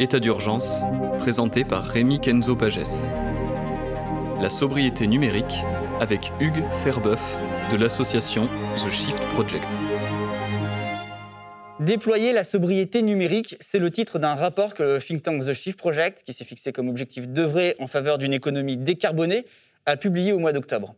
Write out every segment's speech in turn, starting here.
État d'urgence, présenté par Rémi Kenzo Pages. La sobriété numérique avec Hugues Ferbeuf de l'association The Shift Project. Déployer la sobriété numérique, c'est le titre d'un rapport que le think tank The Shift Project, qui s'est fixé comme objectif d'œuvrer en faveur d'une économie décarbonée, a publié au mois d'octobre.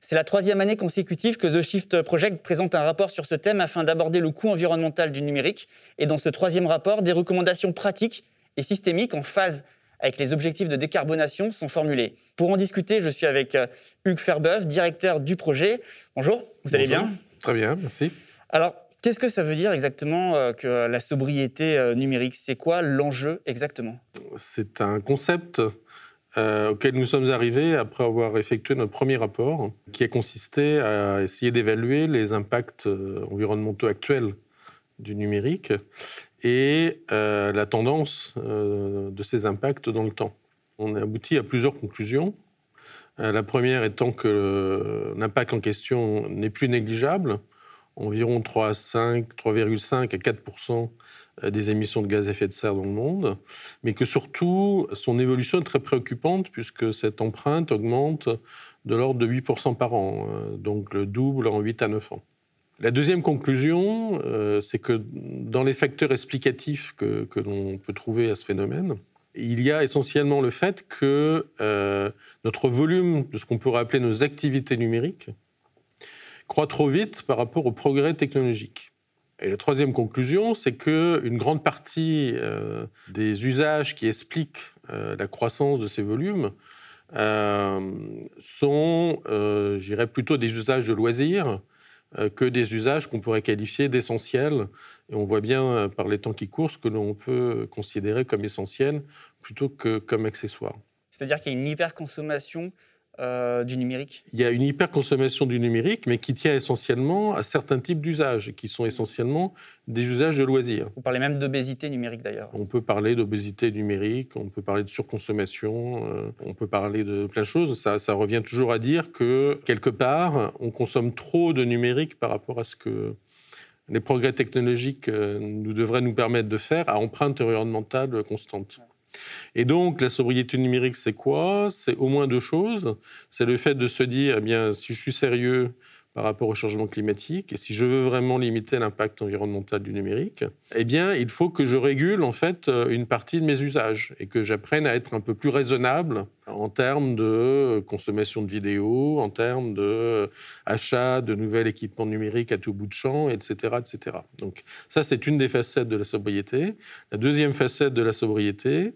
C'est la troisième année consécutive que The Shift Project présente un rapport sur ce thème afin d'aborder le coût environnemental du numérique. Et dans ce troisième rapport, des recommandations pratiques et systémiques en phase avec les objectifs de décarbonation sont formulées. Pour en discuter, je suis avec euh, Hugues Ferbeuf, directeur du projet. Bonjour, vous allez bien? Très bien, merci. Alors, qu'est-ce que ça veut dire exactement euh, que la sobriété euh, numérique? C'est quoi l'enjeu exactement? C'est un concept auquel nous sommes arrivés après avoir effectué notre premier rapport, qui a consisté à essayer d'évaluer les impacts environnementaux actuels du numérique et euh, la tendance euh, de ces impacts dans le temps. On a abouti à plusieurs conclusions. Euh, la première étant que l'impact en question n'est plus négligeable, environ 3,5 à 4 des émissions de gaz à effet de serre dans le monde, mais que surtout son évolution est très préoccupante puisque cette empreinte augmente de l'ordre de 8 par an, donc le double en 8 à 9 ans. La deuxième conclusion, euh, c'est que dans les facteurs explicatifs que, l'on peut trouver à ce phénomène, il y a essentiellement le fait que euh, notre volume de ce qu'on pourrait appeler nos activités numériques croît trop vite par rapport au progrès technologique. Et la troisième conclusion, c'est qu'une grande partie euh, des usages qui expliquent la croissance de ces volumes sont, j'irais plutôt des usages de loisirs, euh, que des usages qu'on pourrait qualifier d'essentiels. Et on voit bien euh, par les temps qui courent ce que l'on peut considérer comme essentiel plutôt que comme accessoire. C'est-à-dire qu'il y a une hyperconsommation euh, du numérique Il y a une hyperconsommation du numérique, mais qui tient essentiellement à certains types d'usages, qui sont essentiellement des usages de loisirs. Vous parlez même d'obésité numérique d'ailleurs. On peut parler d'obésité numérique, on peut parler de surconsommation, euh, on peut parler de plein de choses. Ça, ça revient toujours à dire que, quelque part, on consomme trop de numérique par rapport à ce que les progrès technologiques euh, nous devraient nous permettre de faire à empreinte environnementale constante. Et donc, la sobriété numérique, c'est quoi? C'est au moins deux choses. C'est le fait de se dire, eh bien, si je suis sérieux par rapport au changement climatique et si je veux vraiment limiter l'impact environnemental du numérique, eh bien, il faut que je régule en fait euh, une partie de mes usages et que j'apprenne à être un peu plus raisonnable en termes de consommation de vidéos, en termes de, de nouvel équipement numérique à tout bout de champ, etc., etc. Donc ça, c'est une des facettes de la sobriété. La deuxième facette de la sobriété,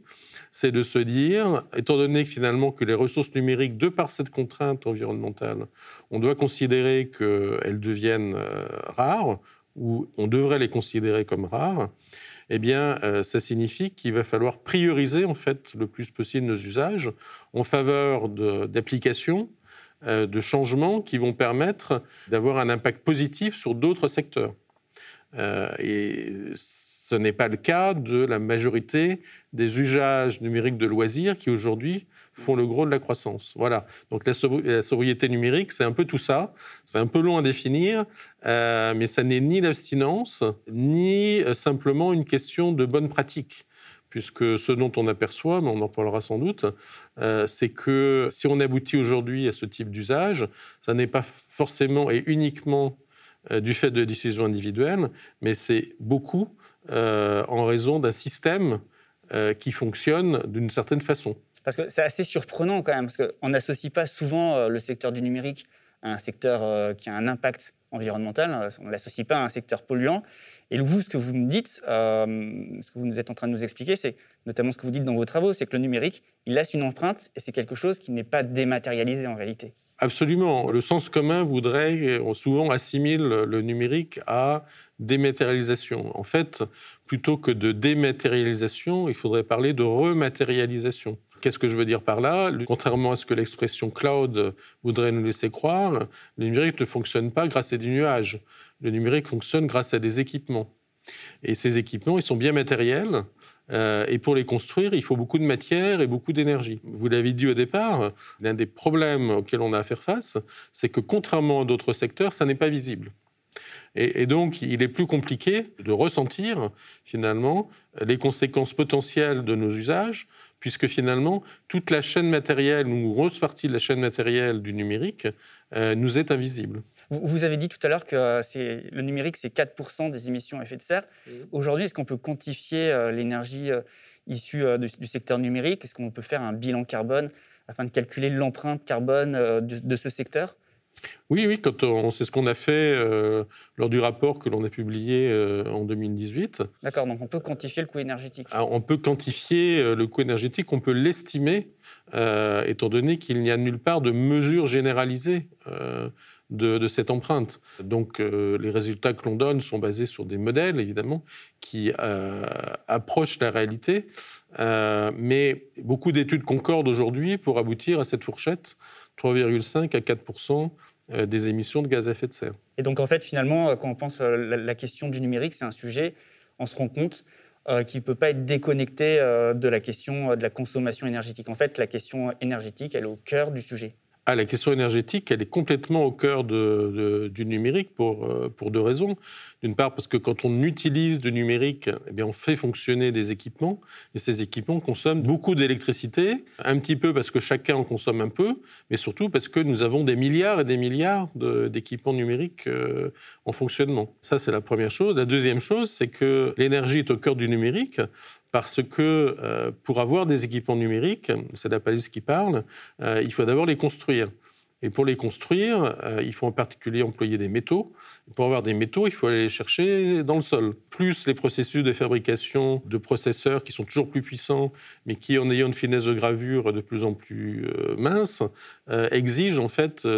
c'est de se dire, étant donné que finalement que les ressources numériques, de par cette contrainte environnementale, on doit considérer qu'elles deviennent euh, rares, ou on devrait les considérer comme rares, eh bien, euh, ça signifie qu'il va falloir prioriser en fait le plus possible nos usages en faveur d'applications, euh, de, changements qui vont permettre d'avoir un impact positif sur d'autres secteurs. et ce n'est pas le cas de la majorité des usages numériques de loisirs qui aujourd'hui font le gros de la croissance. Voilà. Donc la, sobriété numérique, c'est un peu tout ça. C'est un peu long à définir, euh, mais ça n'est ni l'abstinence, ni euh, simplement une question de bonne pratique puisque ce dont on aperçoit, mais on en parlera sans doute, euh, c'est que si on aboutit aujourd'hui à ce type d'usage, ça n'est pas forcément et uniquement du fait de décisions individuelles, mais c'est beaucoup euh, en raison d'un système euh, qui fonctionne d'une certaine façon. Parce que c'est assez surprenant quand même, parce qu'on n'associe pas souvent euh, le secteur du numérique à un secteur qui a un impact environnemental, on ne l'associe pas à un secteur polluant. Et vous, ce que vous me dites, ce que vous êtes en train de nous expliquer, c'est notamment ce que vous dites dans vos travaux, c'est que le numérique, il laisse une empreinte et c'est quelque chose qui n'est pas dématérialisé en réalité. Absolument. Le sens commun voudrait, souvent assimile le numérique à dématérialisation. En fait, plutôt que de dématérialisation, il faudrait parler de rematérialisation. Qu'est-ce que je veux dire par là? Contrairement à ce que l'expression cloud voudrait nous laisser croire, le numérique ne fonctionne pas grâce à des nuages. Le numérique fonctionne grâce à des équipements. Et ces équipements, ils sont bien matériels. Euh, et pour les construire, il faut beaucoup de matière et beaucoup d'énergie. Vous l'avez dit au départ, l'un des problèmes auxquels on a à faire face, c'est que contrairement à d'autres secteurs, ça n'est pas visible. Et, donc, il est plus compliqué de ressentir finalement les conséquences potentielles de nos usages, puisque finalement, toute la chaîne matérielle, ou une grosse partie de la chaîne matérielle du numérique, euh, nous est invisible. Vous avez dit tout à l'heure que euh, le numérique, c'est 4% des émissions à effet de serre. Aujourd'hui, est-ce qu'on peut quantifier euh, l'énergie issue du, secteur numérique? Est-ce qu'on peut faire un bilan carbone afin de calculer l'empreinte carbone de ce secteur? Oui, oui, quand on, c'est ce qu'on a fait euh, lors du rapport que l'on a publié euh, en 2018. D'accord, donc on peut quantifier le coût énergétique. Ah, on peut quantifier euh, le coût énergétique, on peut l'estimer, étant donné qu'il n'y a nulle part de mesure généralisée de, cette empreinte. Donc les résultats que l'on donne sont basés sur des modèles, évidemment, qui approchent la réalité. mais beaucoup d'études concordent aujourd'hui pour aboutir à cette fourchette 3,5 à 4 euh, des émissions de gaz à effet de serre. Et donc en fait, finalement, euh, quand on pense à euh, la question du numérique, c'est un sujet, on se rend compte qu'il ne peut pas être déconnecté de la question de la consommation énergétique. En fait, la question énergétique, elle est au cœur du sujet. Ah, la question énergétique, elle est complètement au cœur du numérique pour, pour deux raisons. D'une part, parce que quand on utilise du numérique, eh bien, on fait fonctionner des équipements, et ces équipements consomment beaucoup d'électricité, un petit peu parce que chacun en consomme un peu, mais surtout parce que nous avons des milliards et des milliards d'équipements numériques euh, en fonctionnement. Ça, c'est la première chose. La deuxième chose, c'est que l'énergie est au cœur du numérique, parce que euh, pour avoir des équipements numériques, c'est la palisse qui parle, euh, il faut d'abord les construire. Et pour les construire, euh, il faut en particulier employer des métaux. pour avoir des métaux, il faut aller les chercher dans le sol. Plus les processus de fabrication de processeurs qui sont toujours plus puissants, mais qui, en ayant une finesse de gravure de plus en plus mince, exigent en fait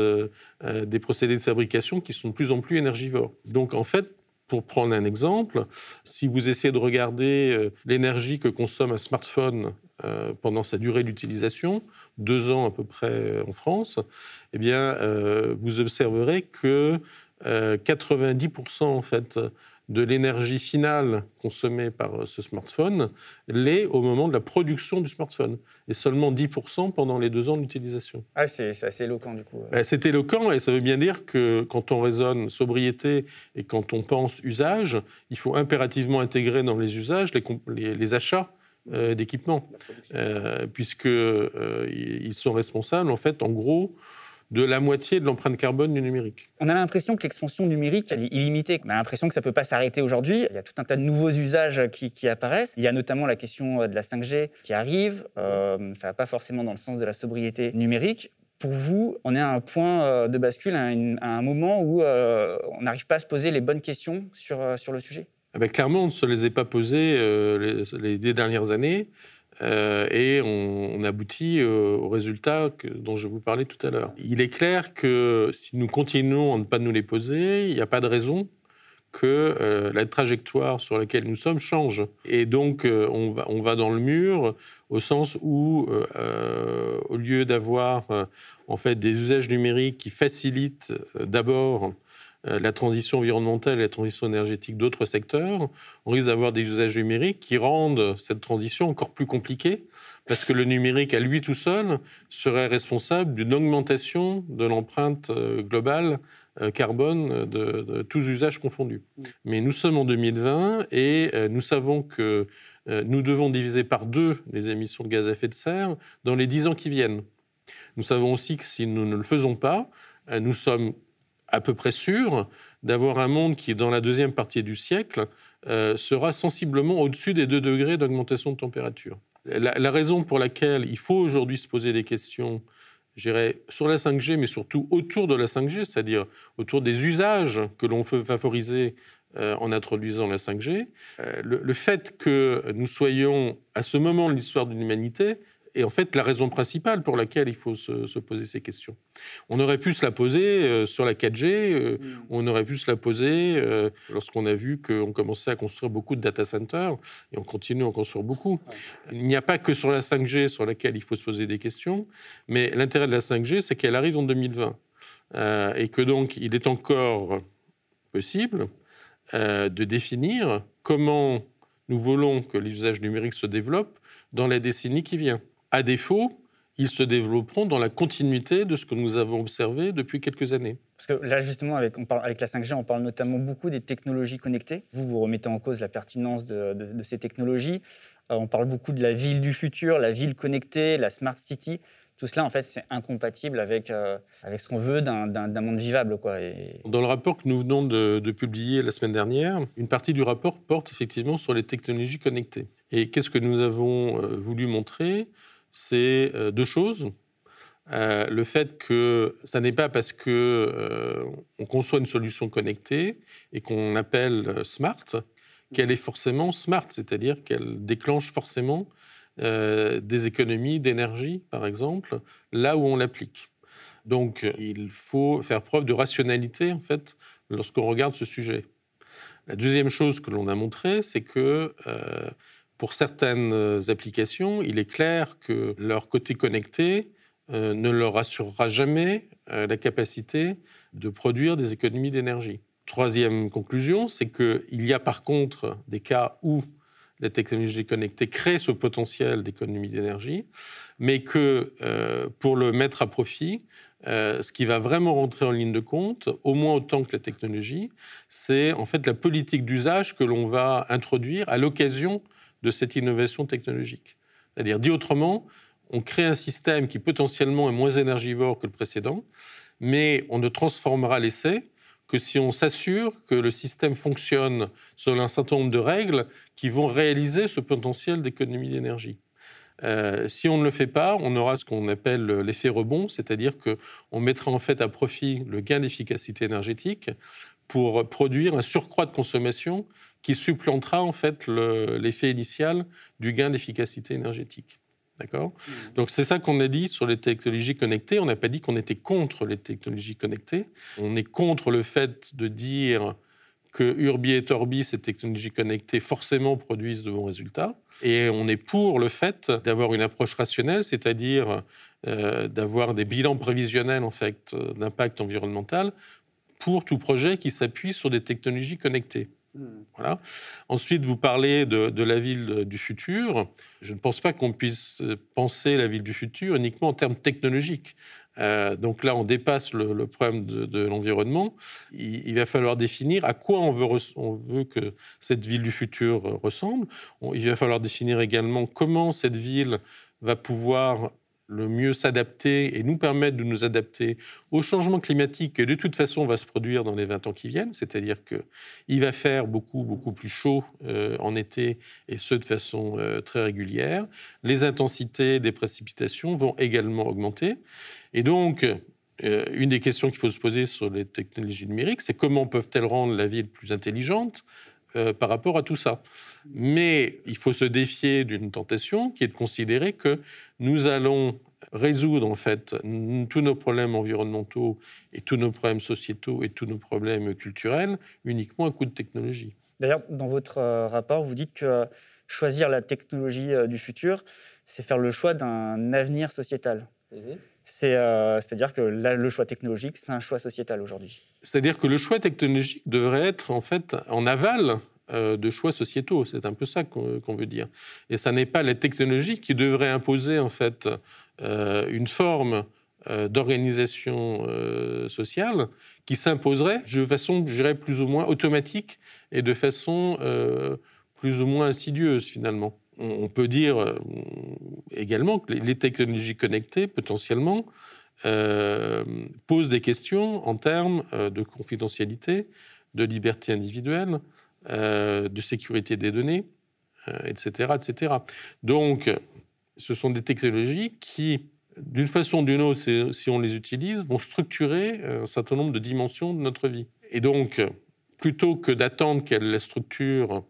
des procédés de fabrication qui sont de plus en plus énergivores. Donc en fait, pour prendre un exemple, si vous essayez de regarder l'énergie que consomme un smartphone pendant sa durée d'utilisation, deux ans à peu près en France, eh bien, euh, vous observerez que 90% euh, en fait de l'énergie finale consommée par ce smartphone l'est au moment de la production du smartphone, et seulement 10% pendant les deux ans d'utilisation. Ah, c'est assez éloquent du coup. Ben, c'est éloquent, et ça veut bien dire que quand on raisonne sobriété et quand on pense usage, il faut impérativement intégrer dans les usages les, les achats euh, d'équipements, euh, puisqu'ils euh, sont responsables, en fait, en gros, de la moitié de l'empreinte carbone du numérique. On a l'impression que l'expansion numérique est illimitée. On a l'impression que ça ne peut pas s'arrêter aujourd'hui. Il y a tout un tas de nouveaux usages qui, apparaissent. Il y a notamment la question de la 5G qui arrive. ça ne va pas forcément dans le sens de la sobriété numérique. Pour vous, on est à un point de bascule, à, un moment où on n'arrive pas à se poser les bonnes questions sur, sur le sujet? Ah ben, clairement, on ne se les a pas posées euh, les, les, dernières années euh, et on, aboutit euh, au résultat dont je vous parlais tout à l'heure. Il est clair que si nous continuons à ne pas nous les poser, il n'y a pas de raison que la trajectoire sur laquelle nous sommes change. Et donc, on, va, on va dans le mur au sens où, au lieu d'avoir en fait des usages numériques qui facilitent d'abord euh, la transition environnementale et la transition énergétique d'autres secteurs, on risque d'avoir des usages numériques qui rendent cette transition encore plus compliquée, parce que le numérique à lui tout seul serait responsable d'une augmentation de l'empreinte euh, globale euh, carbone de, tous usages confondus. Mm. Mais nous sommes en 2020 et nous savons que nous devons diviser par deux les émissions de gaz à effet de serre dans les dix ans qui viennent. Nous savons aussi que si nous ne le faisons pas, nous sommes à peu près sûr d'avoir un monde qui, dans la deuxième partie du siècle, euh, sera sensiblement au-dessus des 2 degrés d'augmentation de température. La, raison pour laquelle il faut aujourd'hui se poser des questions, je sur la 5G, mais surtout autour de la 5G, c'est-à-dire autour des usages que l'on veut favoriser euh, en introduisant la 5G, euh, le, fait que nous soyons à ce moment de l'histoire de l'humanité et en fait la raison principale pour laquelle il faut se, poser ces questions. On aurait pu se la poser euh, sur la 4G, euh, on aurait pu se la poser euh, lorsqu'on a vu qu'on commençait à construire beaucoup de data centers, et on continue à en construire beaucoup. Il n'y a pas que sur la 5G sur laquelle il faut se poser des questions, mais l'intérêt de la 5G, c'est qu'elle arrive en 2020, et que donc il est encore possible de définir comment nous voulons que l'usage numérique se développe dans la décennie qui vient. À défaut, ils se développeront dans la continuité de ce que nous avons observé depuis quelques années. Parce que là, justement, avec, on parle, avec la 5G, on parle notamment beaucoup des technologies connectées. Vous, vous remettez en cause la pertinence de, ces technologies. Euh, on parle beaucoup de la ville du futur, la ville connectée, la smart city. Tout cela, en fait, c'est incompatible avec, euh, avec ce qu'on veut d'un monde vivable. Quoi. Dans le rapport que nous venons de, de, publier la semaine dernière, une partie du rapport porte effectivement sur les technologies connectées. Et qu'est-ce que nous avons euh, voulu montrer? C'est euh, deux choses. Euh, le fait que ça n'est pas parce que euh, on conçoit une solution connectée et qu'on appelle smart qu'elle est forcément smart, c'est-à-dire qu'elle déclenche forcément des économies d'énergie, par exemple, là où on l'applique. Donc, il faut faire preuve de rationalité, en fait, lorsqu'on regarde ce sujet. La deuxième chose que l'on a montré, c'est que pour certaines euh, applications, il est clair que leur côté connecté euh, ne leur assurera jamais euh, la capacité de produire des économies d'énergie. Troisième conclusion, c'est qu'il y a par contre des cas où la technologie connectée crée ce potentiel d'économie d'énergie, mais que pour le mettre à profit, ce qui va vraiment rentrer en ligne de compte, au moins autant que la technologie, c'est en fait la politique d'usage que l'on va introduire à l'occasion de cette innovation technologique. C'est-à-dire, dit autrement, on crée un système qui potentiellement est moins énergivore que le précédent, mais on ne transformera l'essai que si on s'assure que le système fonctionne selon un certain nombre de règles qui vont réaliser ce potentiel d'économie d'énergie. Euh, si on ne le fait pas, on aura ce qu'on appelle l'effet rebond, c'est-à-dire qu'on mettra en fait à profit le gain d'efficacité énergétique pour produire un surcroît de consommation qui supplantera en fait l'effet initial du gain d'efficacité énergétique. D'accord? Mmh. Donc c'est ça qu'on a dit sur les technologies connectées. On n'a pas dit qu'on était contre les technologies connectées. On est contre le fait de dire que Urbi et Orbi, ces technologies connectées, forcément produisent de bons résultats. Et on est pour le fait d'avoir une approche rationnelle, c'est-à-dire euh, d'avoir des bilans prévisionnels en fait d'impact environnemental pour tout projet qui s'appuie sur des technologies connectées. Hmm. Voilà. Ensuite, vous parlez de, la ville du futur. Je ne pense pas qu'on puisse penser la ville du futur uniquement en termes technologiques. Euh, donc là, on dépasse le, problème de, l'environnement. Il, va falloir définir à quoi on veut que cette ville du futur ressemble. il va falloir définir également comment cette ville va pouvoir le mieux s'adapter et nous permettre de nous adapter au changement climatique qui de toute façon va se produire dans les 20 ans qui viennent, c'est-à-dire qu'il va faire beaucoup, beaucoup plus chaud euh, en été et ce de façon euh, très régulière. Les intensités des précipitations vont également augmenter. Et donc, euh, une des questions qu'il faut se poser sur les technologies numériques, c'est comment peuvent-elles rendre la ville plus intelligente par rapport à tout ça. Mais il faut se défier d'une tentation qui est de considérer que nous allons résoudre en fait tous nos problèmes environnementaux et tous nos problèmes sociétaux et tous nos problèmes culturels uniquement à coup de technologie. D'ailleurs, dans votre euh, rapport, vous dites que euh, choisir la technologie euh, du futur, c'est faire le choix d'un avenir sociétal. Mhm. C'est-à-dire que le choix technologique, c'est un choix sociétal aujourd'hui. C'est-à-dire que le choix technologique devrait être en fait en aval euh, de choix sociétaux. C'est un peu ça qu'on veut dire. Et ça n'est pas la technologie qui devrait imposer en fait euh, une forme euh, d'organisation sociale qui s'imposerait de façon, je plus ou moins automatique et de façon plus ou moins insidieuse finalement. On, peut dire également que les, technologies connectées, potentiellement, posent des questions en termes de confidentialité, de liberté individuelle, euh, de sécurité des données, etc., euh, etc. Donc, ce sont des technologies qui, d'une façon ou d'une autre, si on les utilise, vont structurer un certain nombre de dimensions de notre vie. Et donc, plutôt que d'attendre qu'elles la structure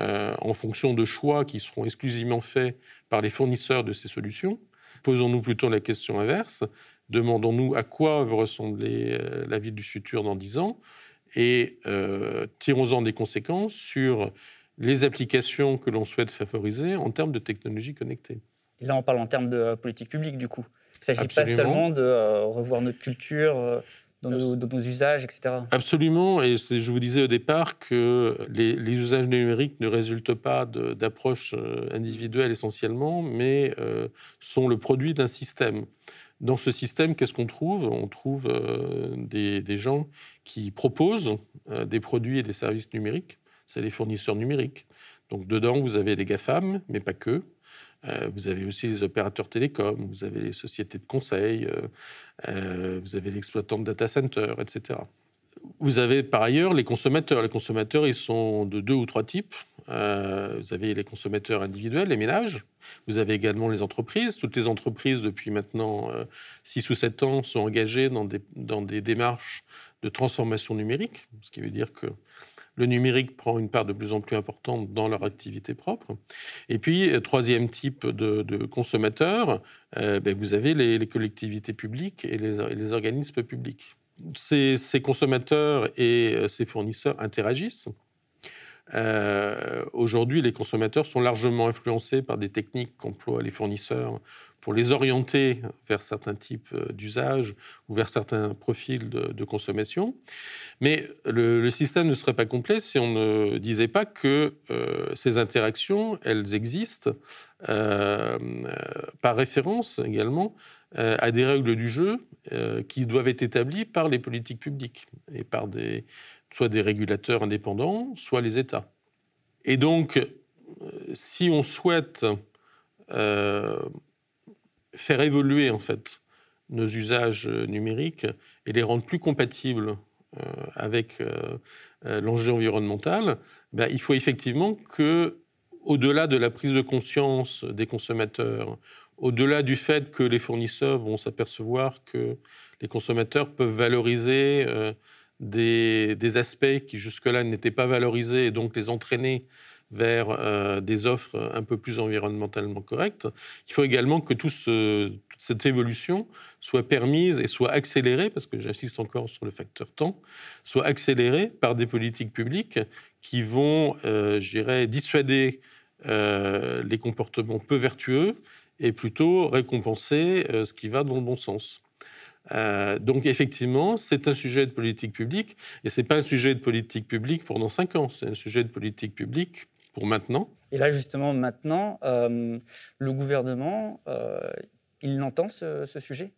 euh, en fonction de choix qui seront exclusivement faits par les fournisseurs de ces solutions, posons-nous plutôt la question inverse. Demandons-nous à quoi va ressembler la vie du futur dans dix ans et euh, tirons-en des conséquences sur les applications que l'on souhaite favoriser en termes de technologies connectées. Là, on parle en termes de politique publique, du coup. Il ne s'agit pas seulement de euh, revoir notre culture, dans nos, usages, etc. Absolument, et je vous disais au départ que les, usages numériques ne résultent pas d'approches euh, individuelles essentiellement, mais euh, sont le produit d'un système. Dans ce système, qu'est-ce qu'on trouve? On trouve euh, des, des, gens qui proposent des produits et des services numériques, c'est les fournisseurs numériques. Donc dedans, vous avez les GAFAM, mais pas que. Euh, vous avez aussi les opérateurs télécoms, vous avez les sociétés de conseil, euh, euh, vous avez l'exploitant de data center, etc. Vous avez par ailleurs les consommateurs. Les consommateurs, ils sont de deux ou trois types. vous avez les consommateurs individuels, les ménages. Vous avez également les entreprises. Toutes les entreprises, depuis maintenant 6 ou 7 ans, sont engagées dans des, dans des démarches de transformation numérique, ce qui veut dire que le numérique prend une part de plus en plus importante dans leur activité propre. Et puis, euh, troisième type de, consommateurs, euh, ben, vous avez les, collectivités publiques et les, organismes publics. Ces, consommateurs et euh, ces fournisseurs interagissent. Aujourd'hui, les consommateurs sont largement influencés par des techniques qu'emploient les fournisseurs pour les orienter vers certains types euh, d'usages ou vers certains profils de, consommation. Mais le, système ne serait pas complet si on ne disait pas que euh, ces interactions, elles existent euh, par référence également à des règles du jeu qui doivent être établies par les politiques publiques et par des, soit des régulateurs indépendants, soit les États. Et donc, si on souhaite faire évoluer en fait nos usages euh, numériques et les rendre plus compatibles euh, avec euh, l'enjeu environnemental, ben, il faut effectivement que, au-delà de la prise de conscience des consommateurs, au-delà du fait que les fournisseurs vont s'apercevoir que les consommateurs peuvent valoriser des, des, aspects qui jusque-là n'étaient pas valorisés et donc les entraîner vers euh, des offres un peu plus environnementalement correctes. Il faut également que tout toute cette évolution soit permise et soit accélérée, parce que j'insiste encore sur le facteur temps, soit accélérée par des politiques publiques qui vont, euh, je dirais, dissuader euh, les comportements peu vertueux et plutôt récompenser ce qui va dans le bon sens. donc effectivement, c'est un sujet de politique publique, et c'est pas un sujet de politique publique pendant cinq ans, c'est un sujet de politique publique pour maintenant? Et là, justement, maintenant, euh, le gouvernement, euh, il entend ce, sujet?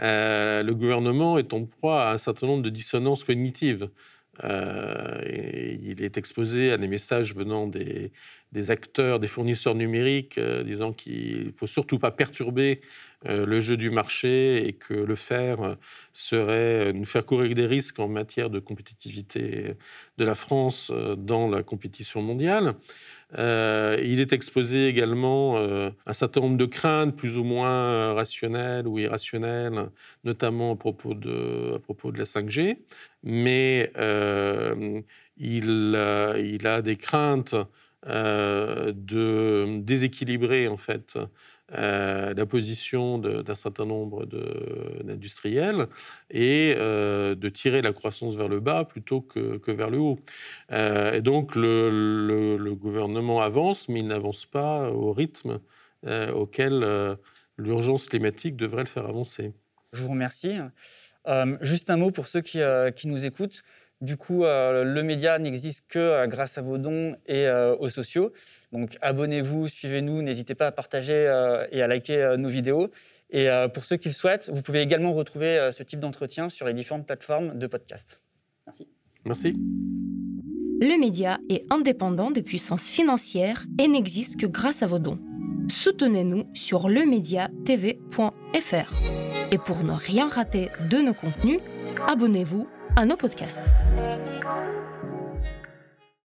Euh, Le gouvernement est en proie à un certain nombre de dissonances cognitives. il est exposé à des messages venant des, des acteurs, des fournisseurs numériques, disant qu'il ne faut surtout pas perturber euh, le jeu du marché et que le faire serait nous faire courir des risques en matière de compétitivité de la France euh, dans la compétition mondiale. Euh, il est exposé également à un certain nombre de craintes plus ou moins rationnelles ou irrationnelles, notamment à propos de, la 5G. Mais il, a des craintes de déséquilibrer en fait euh, la position d'un certain nombre d'industriels et euh, de tirer la croissance vers le bas plutôt que, que vers le haut. Euh, et donc le, le, gouvernement avance, mais il n'avance pas au rythme auquel l'urgence climatique devrait le faire avancer. Je vous remercie. juste un mot pour ceux qui, qui nous écoutent. Du coup, euh, le média n'existe que euh, grâce à vos dons et euh, aux sociaux. Donc abonnez-vous, suivez-nous, n'hésitez pas à partager et à liker nos vidéos. Et pour ceux qui le souhaitent, vous pouvez également retrouver ce type d'entretien sur les différentes plateformes de podcast. Merci. Merci. Le média est indépendant des puissances financières et n'existe que grâce à vos dons. Soutenez-nous sur lemediatv.fr. Et pour ne rien rater de nos contenus, abonnez-vous à nos podcasts.